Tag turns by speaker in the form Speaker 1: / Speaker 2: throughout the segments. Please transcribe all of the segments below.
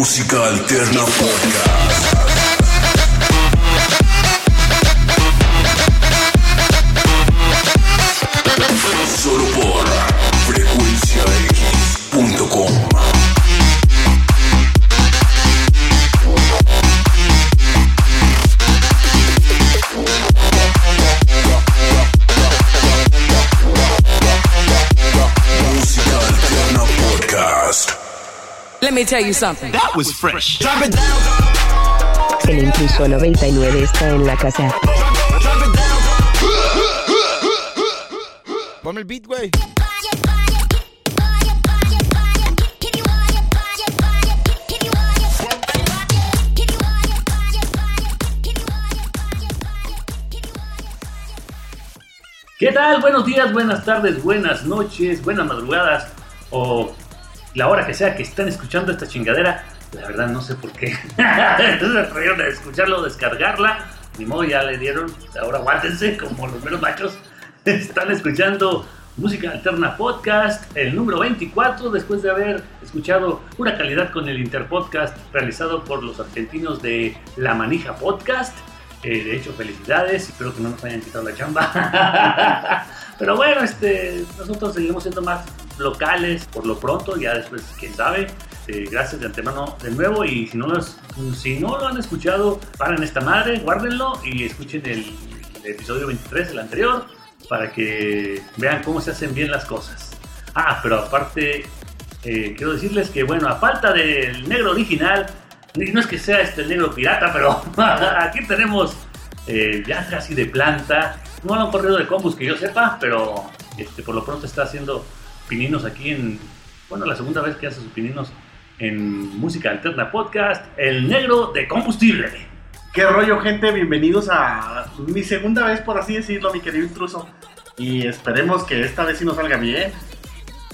Speaker 1: Música Alterna Podcast.
Speaker 2: Tell you something.
Speaker 3: That was fresh. Drop it down.
Speaker 4: El intruso 99 está en la casa.
Speaker 5: Ponme el beat, güey.
Speaker 6: ¿Qué tal? Buenos días, buenas tardes, buenas noches, buenas madrugadas o la hora que sea que estén escuchando esta chingadera. La verdad no sé por qué. Se atrevieron a escucharlo, descargarla. Ni modo, ya le dieron. Ahora aguántense como los menos machos. Están escuchando Música Alterna Podcast, el número 24, después de haber escuchado pura calidad con el Interpodcast realizado por los argentinos de La Manija Podcast. Eh, de hecho, felicidades, espero que no nos hayan quitado la chamba. Pero bueno, este, nosotros seguimos siendo más locales por lo pronto, ya después, quién sabe. Eh, gracias de antemano de nuevo y si no, si no lo han escuchado, paren esta madre, guárdenlo y escuchen el, episodio 23, el anterior, para que vean cómo se hacen bien las cosas. Ah, pero aparte, eh, quiero decirles que, bueno, a falta del negro original, no es que sea este negro pirata, pero aquí tenemos eh, ya casi de planta. No lo han corrido de combus que yo sepa, pero este, por lo pronto está haciendo pininos aquí en, bueno, la segunda vez que hace sus pininos en Música Alterna Podcast, el negro de combustible.
Speaker 7: ¿Qué rollo, gente? Bienvenidos a mi segunda vez, por así decirlo, mi querido intruso. Y esperemos que esta vez sí nos salga bien.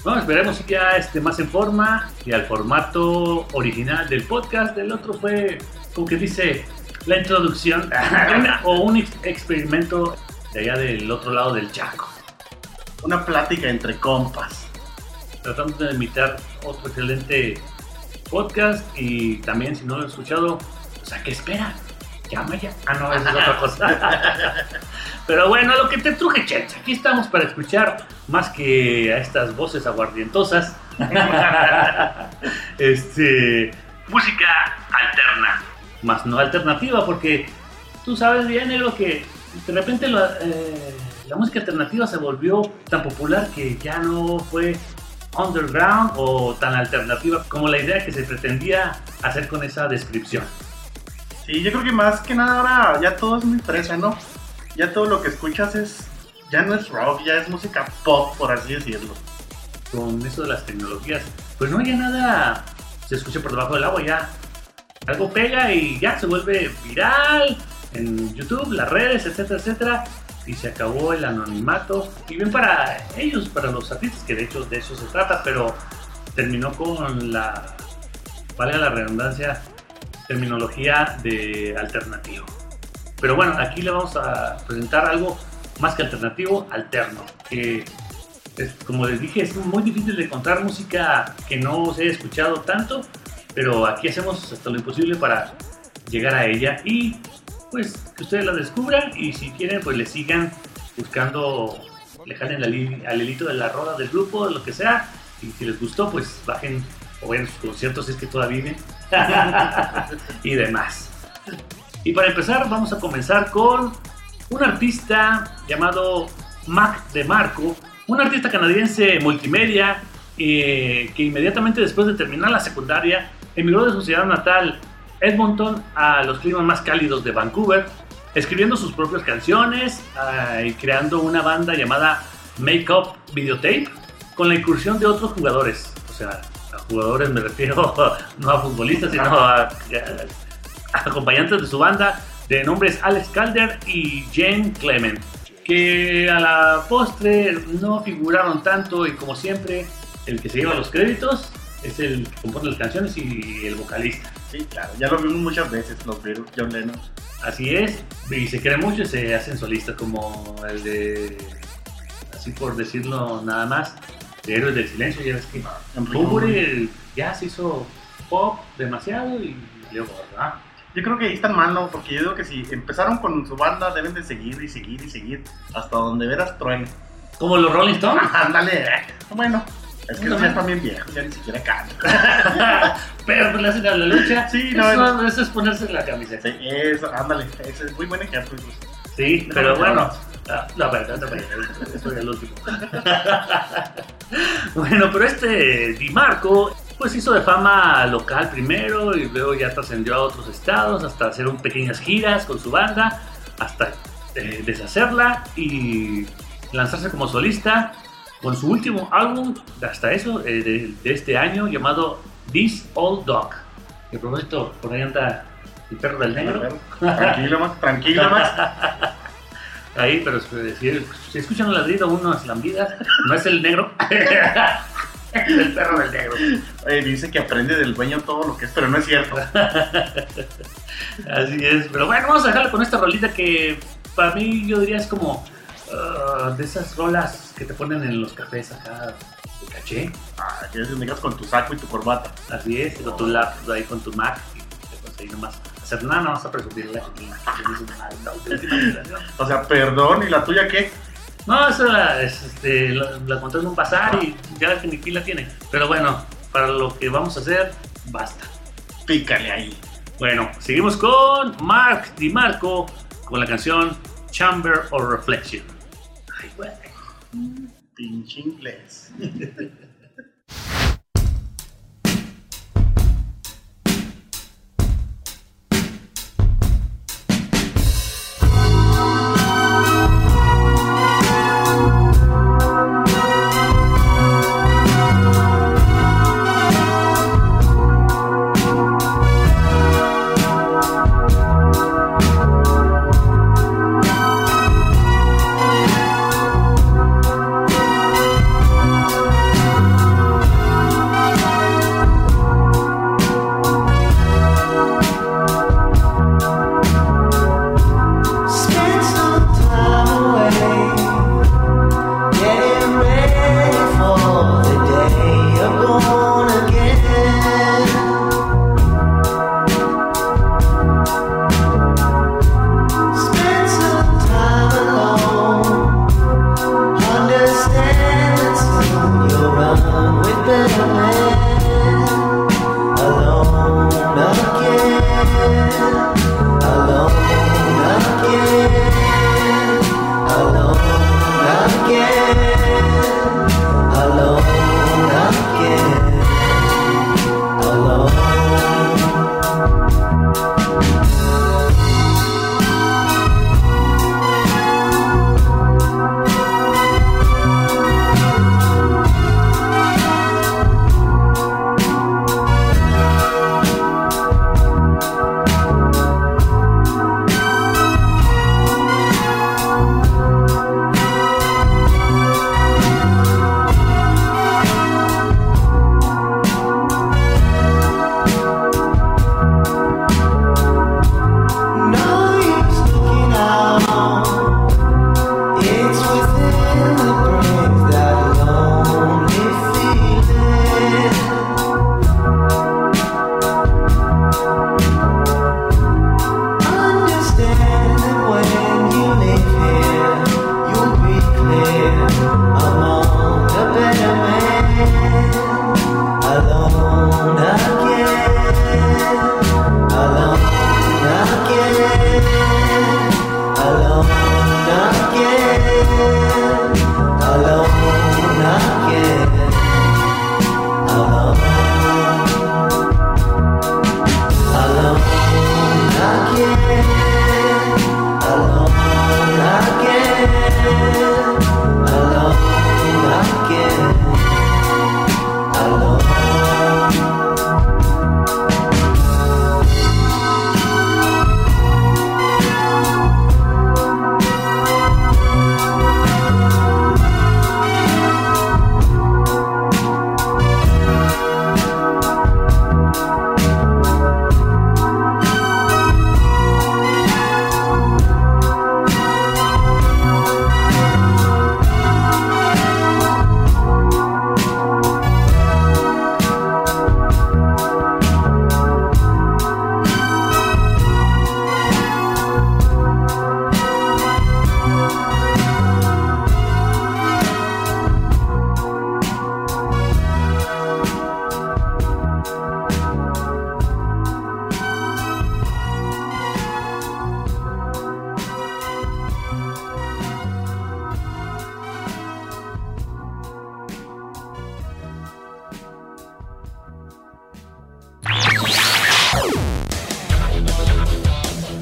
Speaker 6: Bueno, esperemos que ya esté más en forma y al formato original del podcast. El otro fue, como que dice, la introducción o un ex- experimento de allá del otro lado del Chaco.
Speaker 7: Una plática entre compas.
Speaker 6: Tratando de imitar otro excelente podcast y también si no lo han escuchado, pues a qué esperan. Llama ya. Ah, no, esa es otra cosa. Pero bueno, lo que te truje, Chets. Aquí estamos para escuchar más que a estas voces aguardientosas. este, música alterna. Más no alternativa, porque tú sabes bien, negro, que de repente lo- eh, la música alternativa se volvió tan popular que ya no fue underground o tan alternativa como la idea que se pretendía hacer con esa descripción.
Speaker 7: Sí, yo creo que más que nada ahora ya todo es muy fresa, ¿no? Ya todo lo que escuchas es. Ya no es rock, ya es música pop, por así decirlo.
Speaker 6: Con eso de las tecnologías, pues no ya nada se escucha por debajo del agua, ya algo pega y ya se vuelve viral en YouTube, las redes, etcétera, etcétera. Y se acabó el anonimato. Y bien para ellos, para los artistas, que de hecho de eso se trata, pero terminó con la, valga la redundancia, terminología de alternativo. Pero bueno, aquí le vamos a presentar algo más que alternativo, alterno. Que es- como les dije, es muy difícil de encontrar música que no se haya escuchado tanto, pero aquí hacemos hasta lo imposible para llegar a ella y pues que ustedes la descubran y si quieren pues le sigan buscando, le jalen al, al hilito de la roda del grupo, de lo que sea, y si les gustó pues bajen o vayan a sus conciertos si es que todavía viven y demás. Y para empezar vamos a comenzar con un artista llamado Mac DeMarco, un artista canadiense multimedia eh, que inmediatamente después de terminar la secundaria emigró de su ciudad natal Edmonton a los climas más cálidos de Vancouver, escribiendo sus propias canciones ah, y creando una banda llamada Make Up Videotape con la incursión de otros jugadores. O sea, a jugadores me refiero no a futbolistas, sino a, acompañantes de su banda de nombres Alex Calder y Jane Clement, que a la postre no figuraron tanto y como siempre el que se lleva los créditos es el que compone las canciones y el vocalista.
Speaker 7: Sí, claro, ya lo vimos muchas veces, los Beatles, John Lennon.
Speaker 6: Así es, y se cree mucho y se hacen solistas como el de, así por decirlo nada más, de Héroes del Silencio, ya ves que Bumburi ya se hizo pop demasiado y luego, ¿verdad?
Speaker 7: Yo creo que ahí están mal, ¿no? Porque yo digo que si empezaron con su banda, deben de seguir y seguir y seguir hasta donde veras truene.
Speaker 6: Como los Rolling Stones.
Speaker 7: Ándale, eh. bueno. Es que
Speaker 6: No,
Speaker 7: los ya están bien viejos, ya ni siquiera cantan.
Speaker 6: Pero pues le hacen a la lucha.
Speaker 7: Sí, no,
Speaker 6: eso,
Speaker 7: no.
Speaker 6: eso es ponerse la camiseta.
Speaker 7: Sí, eso, ándale, ese es muy buen ejemplo.
Speaker 6: Sí, pero
Speaker 7: No,
Speaker 6: bueno.
Speaker 7: no.
Speaker 6: ah, No, eso es el último. bueno, pero este Di Marco, pues hizo de fama local primero y luego ya trascendió a otros estados hasta hacer un pequeñas giras con su banda, hasta eh, deshacerla y lanzarse como solista con su último álbum, hasta eso, eh, de, de este año, llamado This Old Dog. Que a propósito, por ahí anda el perro del negro.
Speaker 7: Tranquilo, Max, tranquilo, Max.
Speaker 6: Ahí, pero si, escuchan un ladrido, unas lambidas, no es el negro, es el perro del negro.
Speaker 7: Eh, dice que aprende del dueño todo lo que es, pero no es cierto.
Speaker 6: Así es, pero bueno, vamos a dejarle con esta rolita que para mí yo diría es como ah, de esas rolas que te ponen en los cafés acá de caché.
Speaker 7: Ah, que es donde llegas con tu saco y tu corbata.
Speaker 6: Así es, con tu laptop ahí con tu Mac y te puedes ahí nomás hacer nada, no vas a tienes una- la generación.
Speaker 7: O sea, perdón, ¿y la tuya qué?
Speaker 6: No, eso la, es, este, la, la encontré en un bazar y ya que ni pila tiene. Pero bueno, para lo que vamos a hacer, basta.
Speaker 7: Pícale ahí.
Speaker 6: Bueno, seguimos con Mark Di Marco con la canción Chamber of Reflection.
Speaker 7: Pinche inglés.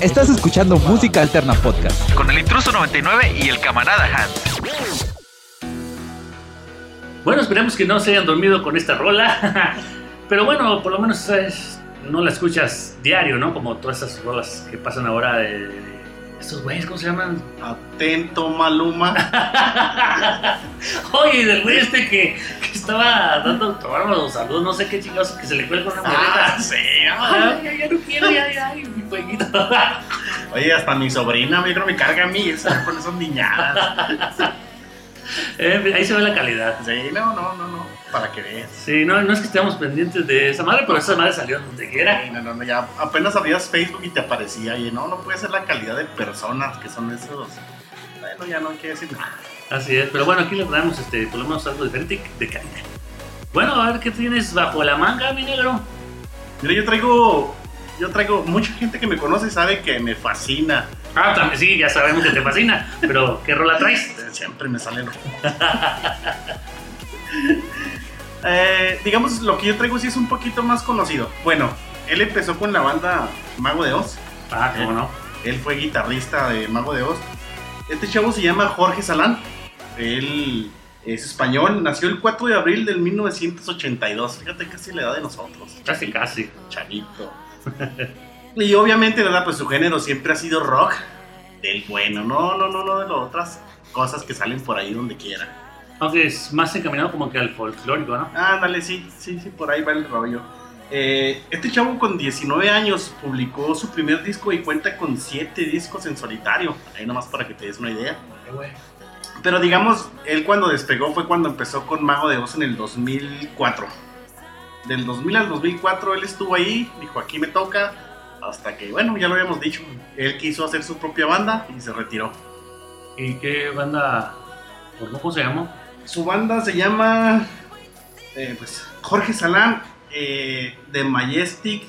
Speaker 8: Estás escuchando Música Alterna Podcast.
Speaker 9: Con el intruso 99 y el camarada Hans.
Speaker 6: Bueno, esperemos que no se hayan dormido con esta rola. Pero bueno, por lo menos no la escuchas diario, ¿no? Como todas esas rolas que pasan ahora de... de estos güeyes, ¿cómo se llaman?
Speaker 7: Atento, Maluma.
Speaker 6: Oye, del güey este que, que estaba dando autógrafos, saludos, no sé qué chingados, que se le cuelga una
Speaker 7: Ah,
Speaker 6: maleta.
Speaker 7: sí,
Speaker 6: Ay, ay, ya no quiero, ya, ya, fueguito.
Speaker 7: Oye, hasta mi sobrina, yo creo me carga a mí, esa con esas niñadas.
Speaker 6: Eh, ahí se ve la calidad.
Speaker 7: Sí, no, no, no, no, para que veas.
Speaker 6: Sí, no, no es que estemos pendientes de esa madre, pero esa madre salió donde quiera.
Speaker 7: Sí, no, no, no, ya apenas abrías Facebook y te aparecía, y no, no puede ser la calidad de personas que son esos. Bueno, ya no hay que decir nada.
Speaker 6: Así es, pero bueno, aquí le traemos este, por lo menos algo diferente de calidad. Bueno, a ver qué tienes bajo la manga, mi negro.
Speaker 7: Mira, yo traigo, yo traigo, mucha gente que me conoce sabe que me fascina.
Speaker 6: Ah, también sí, ya sabemos que te fascina, pero ¿qué rola traes?
Speaker 7: Siempre me sale lo Eh, digamos, lo que yo traigo sí es un poquito más conocido. Bueno, él empezó con la banda Mago de Oz.
Speaker 6: Ah, cómo no.
Speaker 7: Él fue guitarrista de Mago de Oz. Este chavo se llama Jorge Salán. Él es español, nació el 4 de abril del 1982. Fíjate casi la edad de nosotros.
Speaker 6: Casi, casi.
Speaker 7: Chanito. Y obviamente, ¿verdad? Pues su género siempre ha sido rock. Del bueno, no, no, no, no de las otras cosas que salen por ahí donde quiera.
Speaker 6: Aunque es más encaminado como que al folclórico, ¿no?
Speaker 7: Ándale, sí, sí, sí, por ahí va el rollo. Eh, este chavo con 19 años publicó su primer disco y cuenta con 7 discos en solitario. Ahí nomás para que te des una idea. Pero digamos, él cuando despegó fue cuando empezó con Mago de Oz en el 2004. Del 2000 al 2004 él estuvo ahí, dijo aquí me toca, hasta que, bueno, ya lo habíamos dicho, él quiso hacer su propia banda y se retiró.
Speaker 6: ¿Y qué banda? ¿Por ¿Cómo se llama?
Speaker 7: Su banda se llama, eh, pues, Jorge Salán, eh, The Majestic.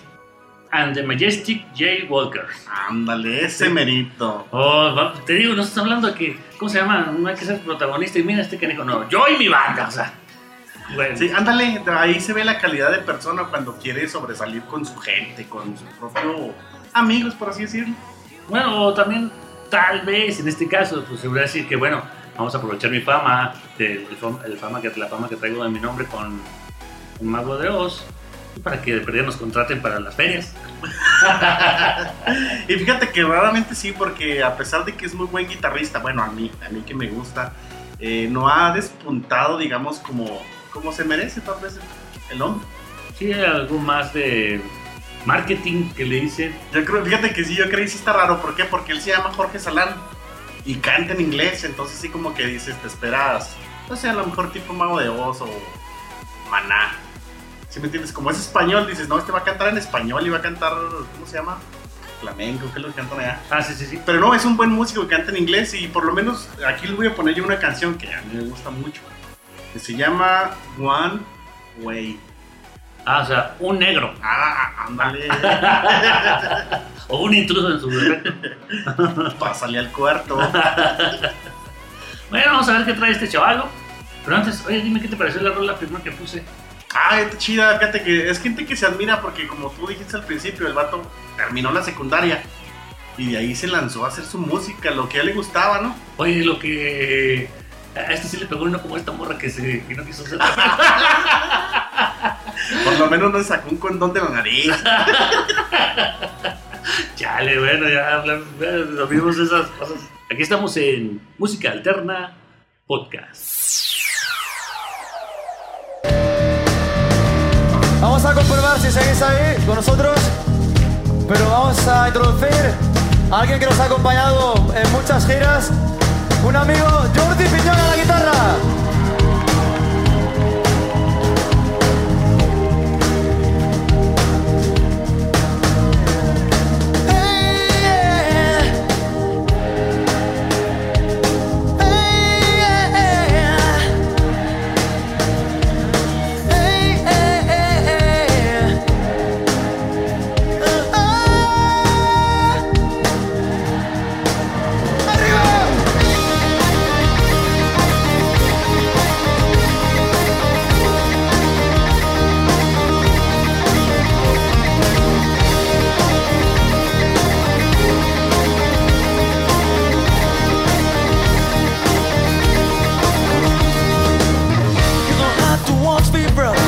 Speaker 6: And the Majestic J. Walkers.
Speaker 7: Ándale, ese merito.
Speaker 6: Oh, te digo, no estás hablando de que, ¿cómo se llama? No hay que ser protagonista y mira este que dijo, no, yo y mi banda, o sea. Bueno,
Speaker 7: Sí, ándale, ahí se ve la calidad de persona cuando quiere sobresalir con su gente, con su propio amigos, por así decirlo.
Speaker 6: Bueno, o también, tal vez, en este caso, pues se voy a decir que, bueno, vamos a aprovechar mi fama, el fama que, la fama que traigo de mi nombre con un mago de Oz, para que de perdida nos contraten para las ferias.
Speaker 7: Y fíjate que raramente sí, porque a pesar de que es muy buen guitarrista, bueno, a mí, a mí que me gusta, eh, no ha despuntado, digamos, como, como se merece tal vez el, hombre.
Speaker 6: Sí, algo más de marketing que le dicen.
Speaker 7: Yo creo, fíjate que sí, yo creo que sí está raro, ¿por qué? Porque él se llama Jorge Salán y canta en inglés, entonces sí como que dices, te esperas, no sé, a lo mejor tipo Mago de Oz o Maná. ¿Sí me entiendes? Como es español, dices, no, este va a cantar en español y va a cantar, ¿cómo se llama? Flamenco, ¿qué es lo que cantan allá?
Speaker 6: Ah, sí, sí, sí.
Speaker 7: Pero no, es un buen músico que canta en inglés y por lo menos aquí les voy a poner yo una canción que a mí me gusta mucho. Que se llama One Way.
Speaker 6: Ah, o sea, un negro.
Speaker 7: Ah, ándale.
Speaker 6: o un intruso en su defecto.
Speaker 7: Pásale al cuarto.
Speaker 6: Bueno, vamos a ver qué trae este chavalo. Pero antes, oye, dime qué te pareció la rola primera que puse.
Speaker 7: Ah, está chida, fíjate que es gente que se admira porque como tú dijiste al principio, el vato terminó la secundaria y de ahí se lanzó a hacer su música, lo que a él le gustaba, ¿no?
Speaker 6: Oye, lo que. A este sí le pegó uno como esta morra que, se, que no quiso hacer.
Speaker 7: Por lo menos no sacó un condón de la nariz.
Speaker 6: Chale, bueno, ya hablamos, vimos esas cosas. Aquí estamos en Música Alterna Podcast.
Speaker 10: Vamos a comprobar si seguís ahí con nosotros, pero vamos a introducir a alguien que nos ha acompañado en muchas giras, un amigo Jordi Piñón a la guitarra.
Speaker 11: wants me, brother.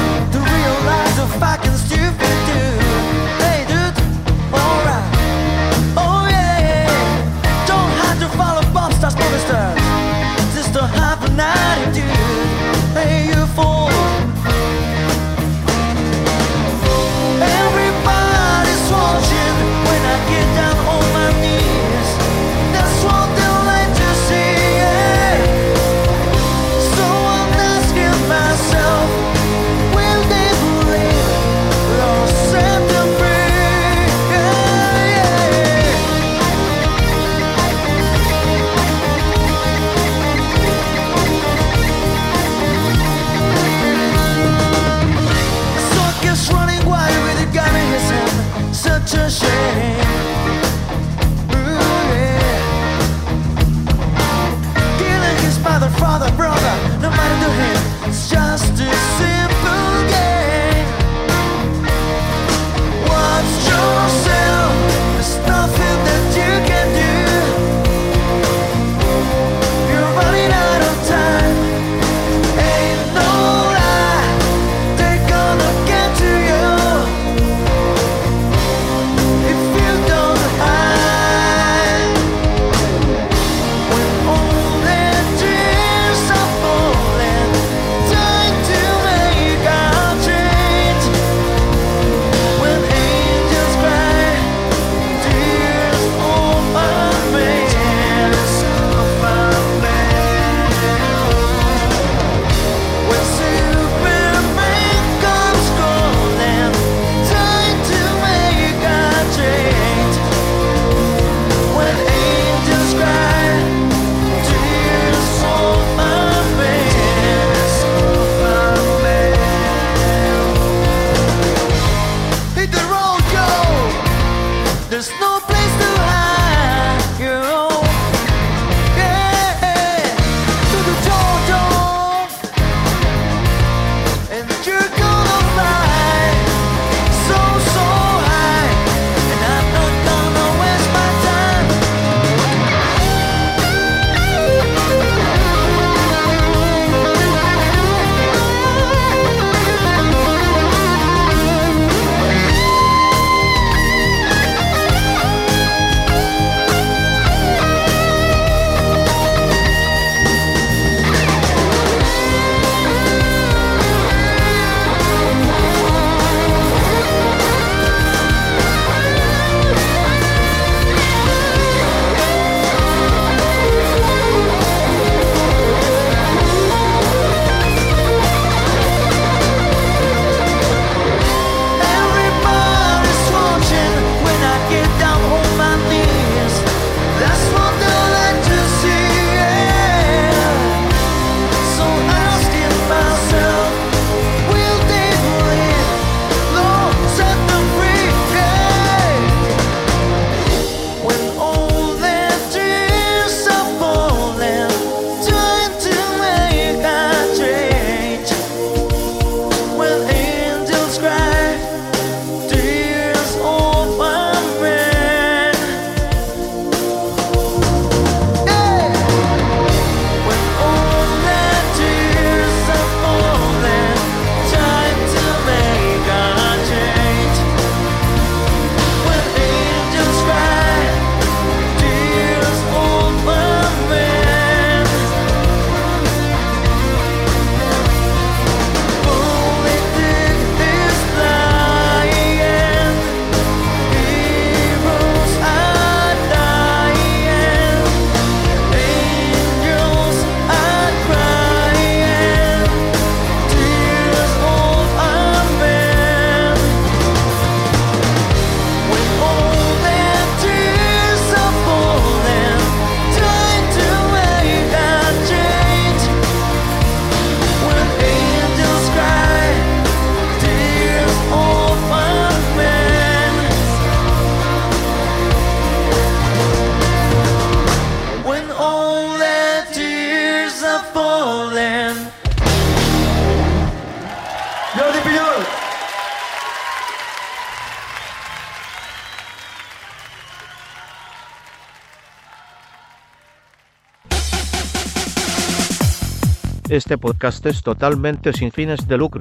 Speaker 12: Este podcast es totalmente sin fines de lucro.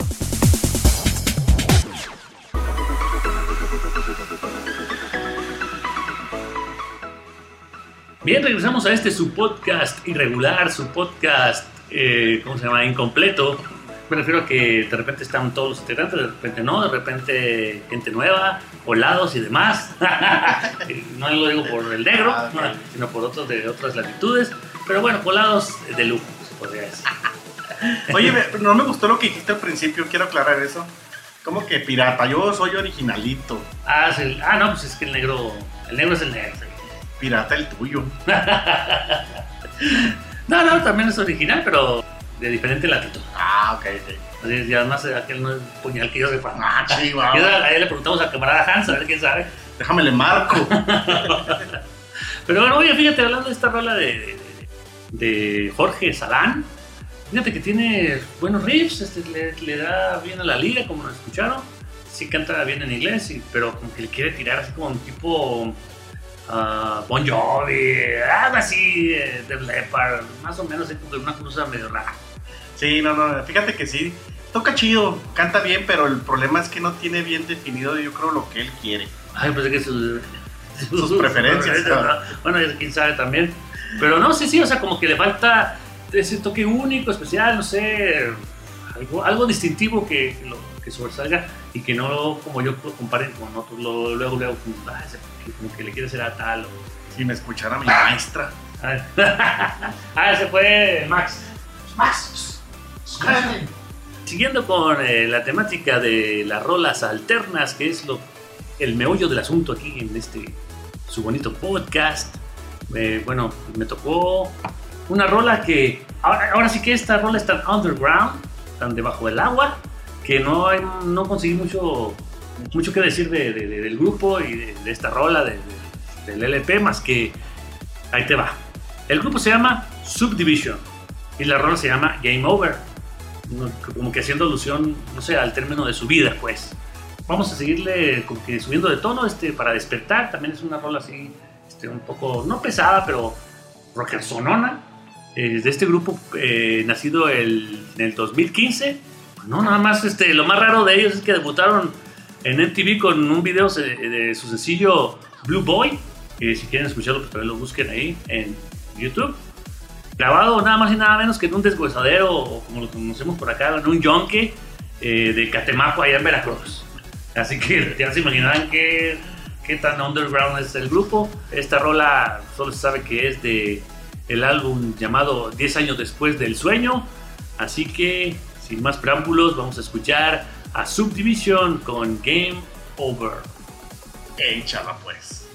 Speaker 6: Bien, regresamos a este su podcast irregular, su podcast, eh, ¿cómo se llama? Incompleto. Me refiero a que de repente están todos los integrantes, de repente no, de repente gente nueva, colados y demás. no lo digo por el negro,
Speaker 7: Ah,
Speaker 6: sino por otros de otras latitudes. Pero bueno, colados de lujo, se podría decir.
Speaker 7: Oye, no me gustó lo que dijiste al principio, quiero aclarar eso. ¿Cómo que pirata? Yo soy originalito.
Speaker 6: Ah, sí, ah, no, pues es que el negro, el negro es el negro.
Speaker 7: Pirata el tuyo.
Speaker 6: No, no, también es original, pero de diferente latitud.
Speaker 7: Ah, ok, ok.
Speaker 6: Y además aquel no es puñal que yo sepa.
Speaker 7: Ah, chihuahua.
Speaker 6: Y ahí le preguntamos al camarada Hans, a ver quién sabe.
Speaker 7: Déjame le marco.
Speaker 6: Pero bueno, oye, fíjate, hablando de esta rola de, de, de Jorge Salán, fíjate que tiene buenos riffs, este, le, le da bien a la liga, como nos escucharon. Sí canta bien en inglés, pero como que le quiere tirar así como un tipo ah, Bon Jovi, algo así, eh, de Leppard, más o menos, así como de una cosa medio rara.
Speaker 7: Sí, no, no, fíjate que sí. Toca chido, canta bien, pero el problema es que no tiene bien definido, yo creo, lo que él quiere.
Speaker 6: Ay, pues es que sus,
Speaker 7: Sus preferencias,
Speaker 6: ¿verdad? Bueno, quién sabe también. Pero no, sí, sí, o sea, como que le falta ese toque único, especial, no sé, algo, algo distintivo que, que lo, que sobresalga y que no, como yo, lo comparen con otros, lo- luego, luego, como, ah, ese, que como que le quiere ser a tal o...
Speaker 7: Si me escuchara mi maestra.
Speaker 6: ah, ese fue Max. Max. Siguiendo con eh, la temática de las rolas alternas, que es lo, el meollo del asunto aquí en este su bonito podcast. eh, bueno, me tocó una rola que ahora, sí que esta rola es tan underground, tan debajo del agua, que no, hay- no conseguí mucho, mucho que decir de- de- de- del grupo y de, esta rola de- de- del LP, más que ahí te va. El grupo se llama Subdivision y la rola se llama Game Over, como que haciendo alusión, no sé, al término de su vida, pues. Vamos a seguirle como que subiendo de tono este, para despertar, también es una rola así, este, un poco, no pesada, pero rocker sonona, eh, de este grupo eh, nacido el- en el 2015. No, nada más, este, lo más raro de ellos es que debutaron en MTV con un video de, de su sencillo Blue Boy, que si quieren escucharlo, pues también lo busquen ahí en YouTube. Grabado nada más y nada menos que en un deshuesadero, o como lo conocemos por acá, en un yonque eh, de Catemaco, allá en Veracruz. Así que ya se imaginarán qué, qué tan underground es el grupo. Esta rola solo se sabe que es de el álbum llamado 10 años después del sueño. Así que, sin más preámbulos, vamos a escuchar a Subdivision con Game Over.
Speaker 7: Échala pues.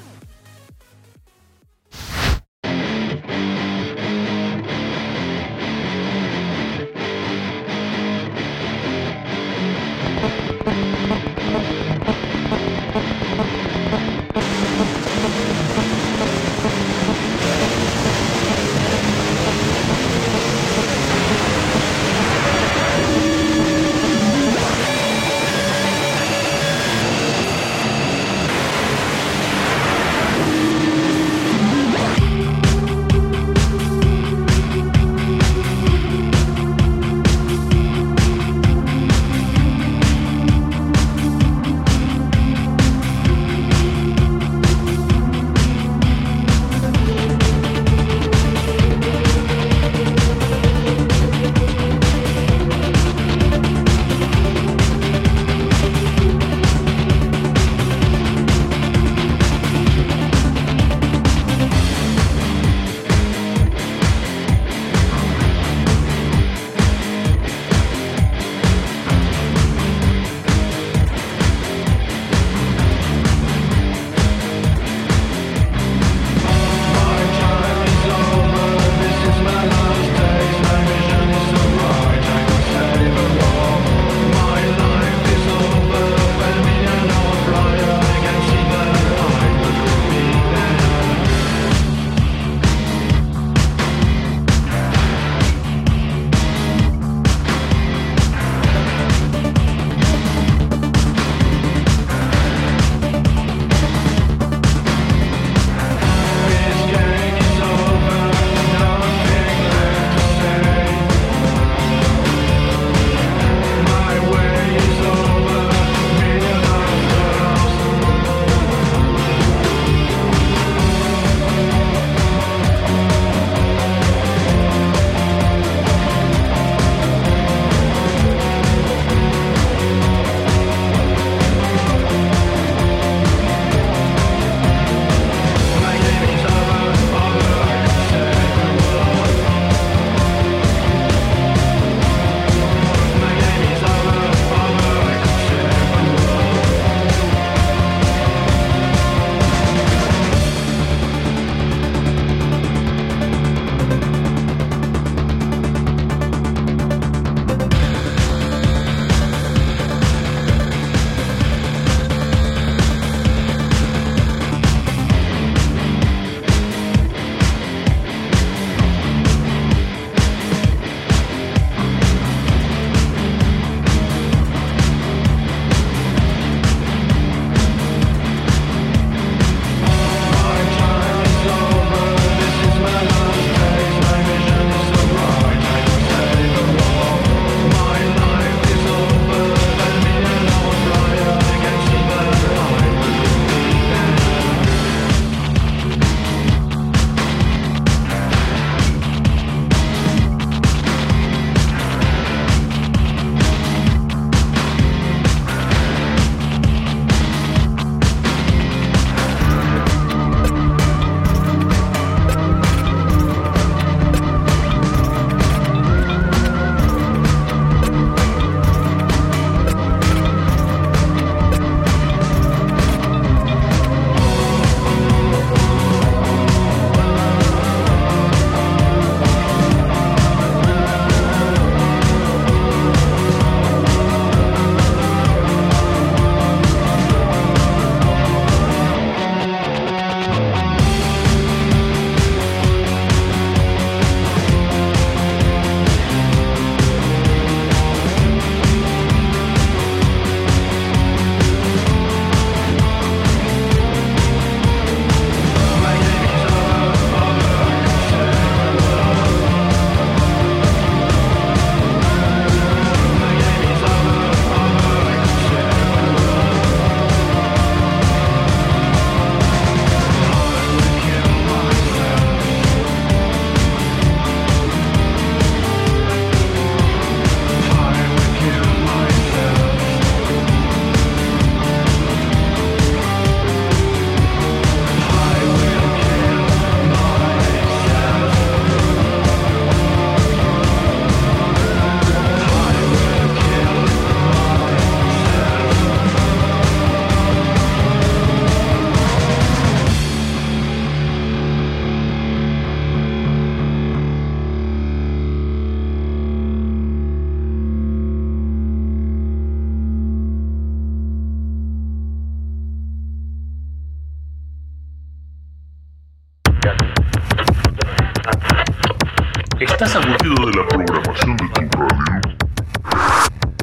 Speaker 6: ¿Estás aburrido de la programación de tu radio?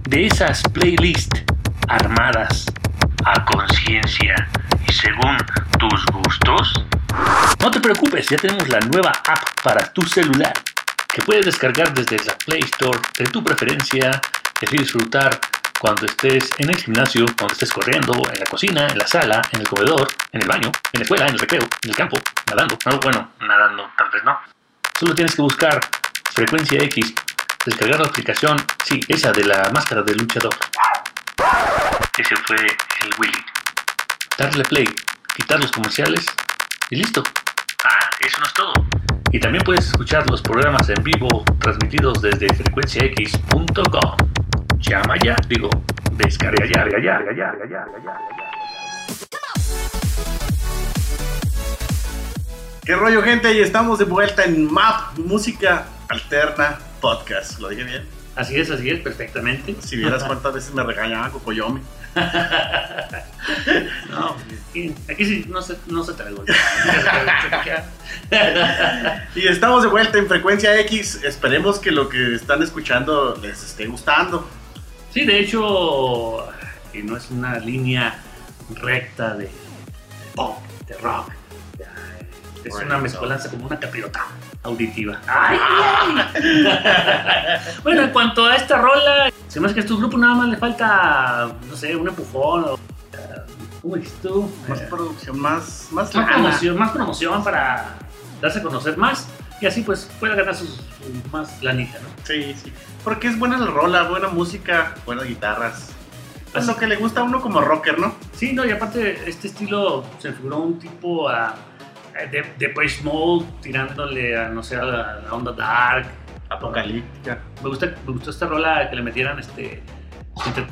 Speaker 6: De esas playlists armadas a conciencia y según tus gustos? No te preocupes, ya tenemos la nueva app para tu celular que puedes descargar desde la Play Store de tu preferencia y disfrutar cuando estés en el gimnasio, cuando estés corriendo, en la cocina, en la sala, en el comedor, en el baño, en la escuela, en el recreo, en el campo, nadando. No, bueno, nadando, tal vez no. Solo tienes que buscar Frecuencia X, descargar la aplicación, sí, esa de la máscara del luchador. Ese fue el Willy. Darle play, quitar los comerciales y listo. Ah, eso no es todo. Y también puedes escuchar los programas en vivo transmitidos desde frecuenciax.com. Llama ya, digo, descarga ya, ya, ya, ya, ya, ya, ya, ya.
Speaker 7: ¿Qué rollo, gente? Y estamos de vuelta en MAP, Música Alterna Podcast. ¿Lo dije bien?
Speaker 6: Así es, así es, perfectamente.
Speaker 7: Si vieras cuántas veces me regañaba Cocoyomi.
Speaker 6: No, aquí, aquí sí no se, no se trae
Speaker 7: Y estamos de vuelta en Frecuencia X. Esperemos que lo que están escuchando les esté gustando.
Speaker 6: Sí, de hecho, que no es una línea recta de pop, de rock. Es una mezcolanza como una capirota auditiva. ¡Ay, ay! bueno, en cuanto a esta rola, se me hace que a estos grupos nada más le falta, no sé, un empujón o. ¿Cómo dices tú?
Speaker 7: Más
Speaker 6: Eh,
Speaker 7: producción, más, más
Speaker 6: más promoción, más promoción para darse a conocer más y así pues pueda ganar sus, sus más lanita, ¿no?
Speaker 7: Sí, sí. Porque es buena la rola, buena música, buenas guitarras. Es
Speaker 6: Así-
Speaker 7: lo que le gusta a uno como rocker, ¿no?
Speaker 6: Sí, no, y aparte este estilo se figuró un tipo a, de, de Page Mode tirándole a, no sé, a la, a la onda dark.
Speaker 7: Apocalíptica.
Speaker 6: Me, gusta, me gustó esta rola que le metieran este,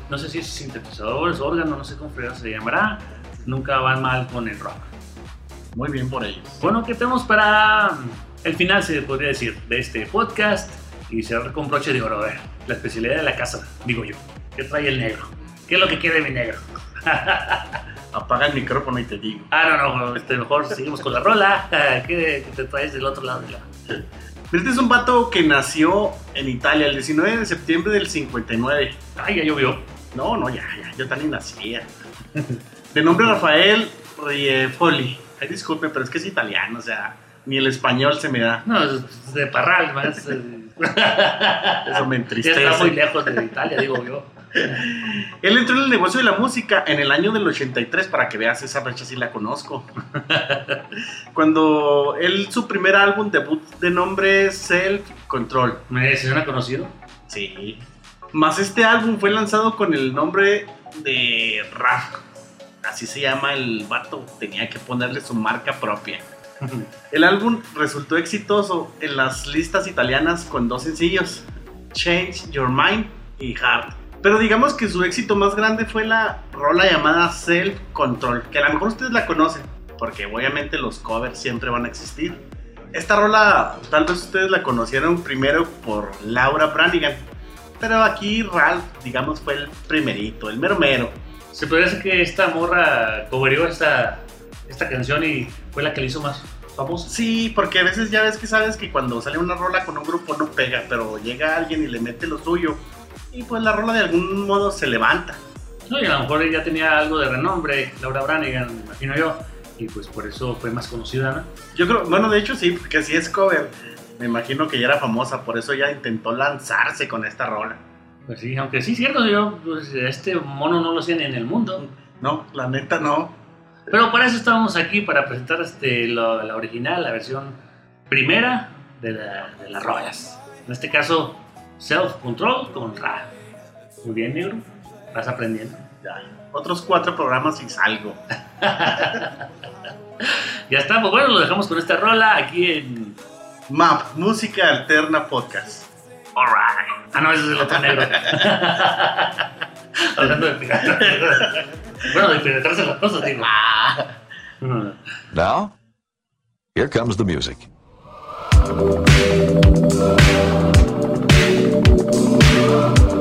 Speaker 6: no sé si es sintetizadores, órgano, no sé cómo se llamará. Nunca van mal con el rock.
Speaker 7: Muy bien por ellos.
Speaker 6: Bueno, ¿qué tenemos para el final, se podría decir, de este podcast? Y cerrar con broche de oro. A ver, la especialidad de la casa, digo yo. ¿Qué trae el negro? ¿Qué es lo que quiere mi negro?
Speaker 7: Apaga el micrófono y te digo.
Speaker 6: Ah, no, no, este, mejor seguimos con la rola. ¿Qué, te traes del otro lado de?
Speaker 7: Este es un vato que nació en Italia el 19 de septiembre del 59.
Speaker 6: Ay, ya llovió.
Speaker 7: No, no, ya, ya, yo también nacía. De nombre Rafael Riefoli. Ay, disculpe, pero es que es italiano, o sea, ni el español se me da.
Speaker 6: No, es de Parral, más. eh,
Speaker 7: Eso me
Speaker 6: ya
Speaker 7: entristece.
Speaker 6: está muy lejos de Italia, digo yo.
Speaker 7: Él entró en el negocio de la música en el año del 83, para que veas, esa fecha sí la conozco. Cuando él, su primer álbum debut de nombre Self Control.
Speaker 6: ¿Me suena conocido?
Speaker 7: Sí. Más este álbum fue lanzado con el nombre de Raf. Así se llama el vato. Tenía que ponerle su marca propia. El álbum resultó exitoso en las listas italianas con dos sencillos, Change Your Mind y Heart. Pero digamos que su éxito más grande fue la rola llamada Self Control, que a lo mejor ustedes la conocen, porque obviamente los covers siempre van a existir. Esta rola tal vez ustedes la conocieron primero por Laura Branigan, pero aquí Ralph, digamos, fue el primerito, el mero mero.
Speaker 6: Se podría decir que esta morra coverió esta, esta canción y fue la que le hizo más famosa.
Speaker 7: Sí, porque a veces ya ves que sabes que cuando sale una rola con un grupo no pega, pero llega alguien y le mete lo suyo y pues la rola de algún modo se levanta.
Speaker 6: No, y a lo mejor ella tenía algo de renombre, Laura Branigan, me imagino yo, y pues por eso fue más conocida, ¿no?
Speaker 7: Yo creo, bueno, de hecho sí, porque si es cover, me imagino que ya era famosa, por eso ya intentó lanzarse con esta rola.
Speaker 6: Pues sí, aunque sí cierto, yo, pues, este mono no lo hacía ni en el mundo.
Speaker 7: No, la neta no.
Speaker 6: Pero para eso estábamos aquí, para presentar este, lo- la original, la versión primera de, la- de las rolas. En este caso, Self Control con Ra. Muy bien, negro. Vas aprendiendo.
Speaker 7: Ya, otros cuatro programas y salgo.
Speaker 6: Ya está, pues bueno, lo dejamos con esta rola aquí en.
Speaker 7: MAP, Música Alterna Podcast.
Speaker 6: Alright. Ah, no, ese es el otro negro. Hablando de penetrar. bueno, de penetrarse las cosas, digo.
Speaker 13: Now, here comes the music.
Speaker 2: you.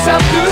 Speaker 2: myself
Speaker 4: through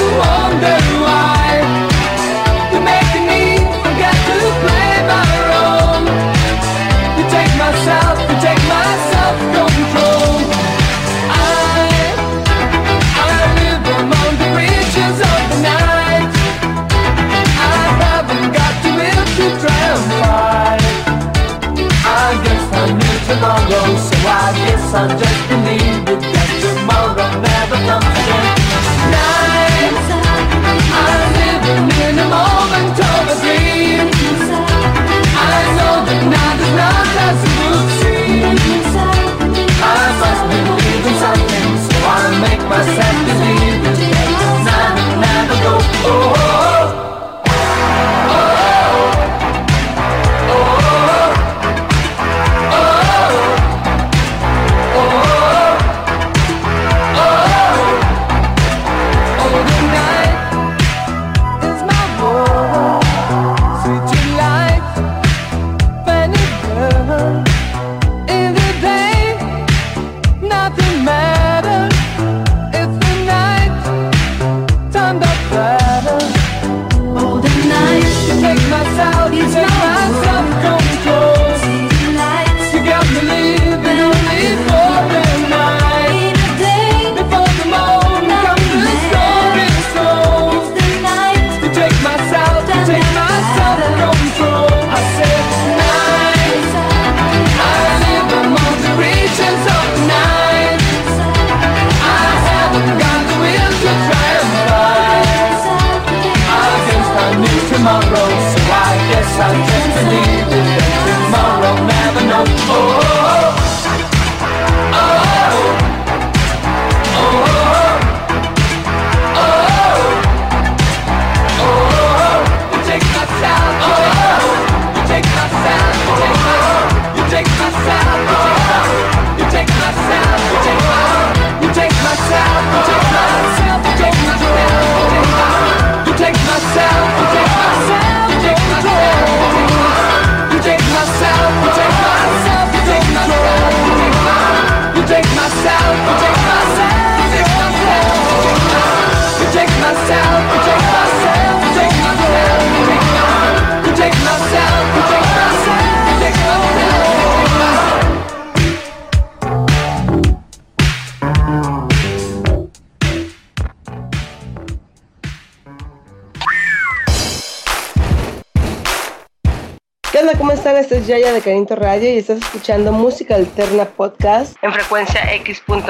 Speaker 4: Esto es Yaya de Carinto Radio y estás escuchando Música Alterna Podcast en frecuenciax.com.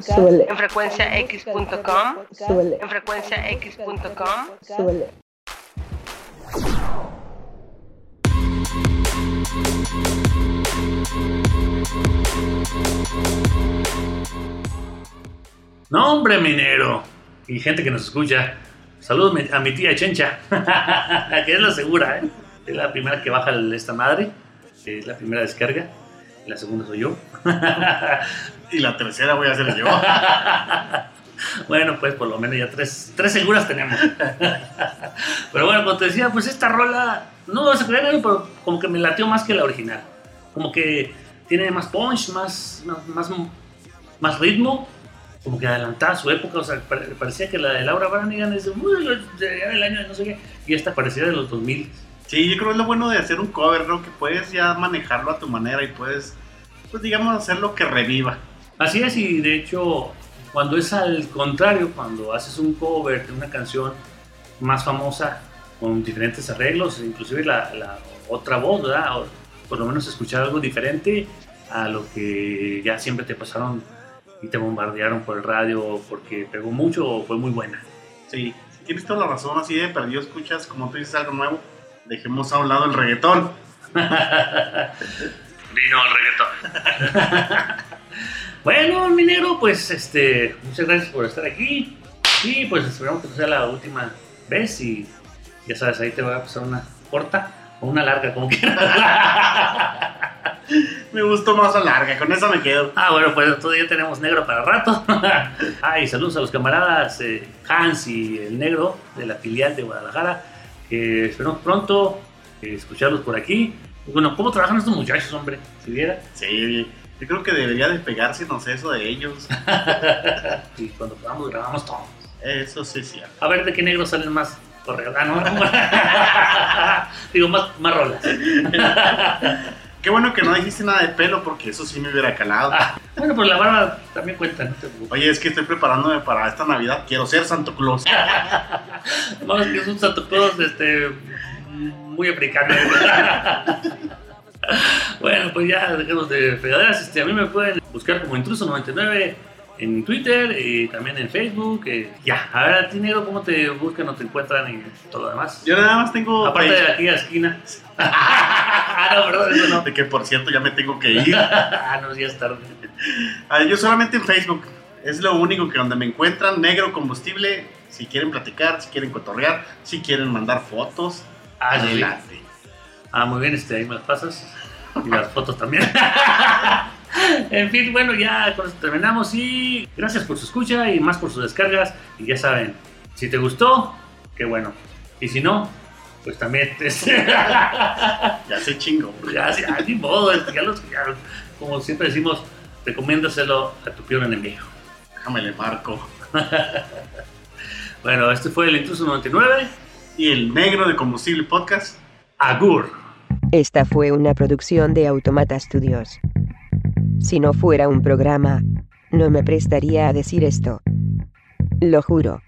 Speaker 4: Súbele. En frecuenciax.com. Súbele. En frecuenciax.com. Súbele.
Speaker 6: No, hombre, minero. Y gente que nos escucha. Saludos a mi tía Chencha, que es la segura, ¿eh? Es la primera que baja esta madre, que es la primera descarga. La segunda soy yo.
Speaker 7: y la tercera voy a ser yo.
Speaker 6: bueno, pues por lo menos ya tres, tres seguras tenemos. pero bueno, como te decía, pues esta rola, no vas a creer, pero como que me latió más que la original. Como que tiene más punch, más, más, más, ritmo, como que adelantada su época. O sea, pare- parecía que la de Laura Branigan es de, "Uy, del año de no sé qué, y esta parecía de los 2000.
Speaker 7: Sí, yo creo que es lo bueno de hacer un cover, ¿no? Que puedes ya manejarlo a tu manera y puedes, pues digamos, hacer lo que reviva.
Speaker 6: Así es, y de hecho, cuando es al contrario, cuando haces un cover de una canción más famosa con diferentes arreglos, inclusive la, la otra voz, ¿verdad? O por lo menos escuchar algo diferente a lo que ya siempre te pasaron y te bombardearon por el radio porque pegó mucho o fue muy buena.
Speaker 7: Sí, tienes toda la razón, así de perdido escuchas, como tú dices algo nuevo, dejemos a un lado el reggaetón.
Speaker 6: Vino el reggaetón. bueno, minero, pues este, muchas gracias por estar aquí. Y pues esperamos que sea la última vez. Y ya sabes, ahí te va a pasar una corta o una larga, como quieras.
Speaker 7: Me gustó más la larga, con esa me quedo.
Speaker 6: Ah, bueno, pues todavía tenemos negro para rato. Ay, saludos a los camaradas eh, Hans y el negro de la filial de Guadalajara. Que esperamos pronto eh, escucharlos por aquí. Bueno, ¿cómo trabajan estos muchachos, hombre? Si viera.
Speaker 7: Sí, yo creo que debería de pegársenos eso de ellos.
Speaker 6: y cuando podamos grabamos todo.
Speaker 7: Eso sí, sí.
Speaker 6: A ver de qué negro salen más correos. Ah, no. Digo, más, más rolas.
Speaker 7: Qué bueno que no dijiste nada de pelo porque eso sí me hubiera calado.
Speaker 6: bueno, pues la barba también cuenta. no te preocupes.
Speaker 7: Oye, es que estoy preparándome para esta Navidad. Quiero ser Santo Claus.
Speaker 6: Vamos, que es un Santo Claus este, muy africano. bueno, pues ya dejemos de fregaderas. Este, a mí me pueden buscar como Intruso99 en Twitter y también en Facebook. eh, ya, a ver, a ti, negro, ¿cómo te buscan o te encuentran y todo lo demás?
Speaker 7: Yo nada más tengo.
Speaker 6: Aparte de aquí a la esquina. ah, no, perdón, eso no.
Speaker 7: De que por cierto ya me tengo que ir.
Speaker 6: ah, no, ya es tarde.
Speaker 7: Ah, yo solamente en Facebook. Es lo único que donde me encuentran. Negro combustible. Si quieren platicar, si quieren cotorrear, si quieren mandar fotos.
Speaker 6: Ah, sí.
Speaker 7: adelante.
Speaker 6: Ah, muy bien, este, ahí me las pasas. Y las fotos también. en fin, bueno, ya con esto terminamos y gracias por su escucha y más por sus descargas. Y ya saben, si te gustó, qué bueno. Y si no, pues también. este,
Speaker 7: Ya se chingo.
Speaker 6: ya, ya, ni modo, ya los, ya, como siempre decimos, recomiéndaselo a tu peor enemigo.
Speaker 7: Déjame le marco.
Speaker 6: Bueno, este fue el Intruso 99.
Speaker 7: Y el negro de combustible podcast.
Speaker 6: Agur.
Speaker 4: Esta fue una producción de Automata Studios. Si no fuera un programa, no me prestaría a decir esto. Lo juro.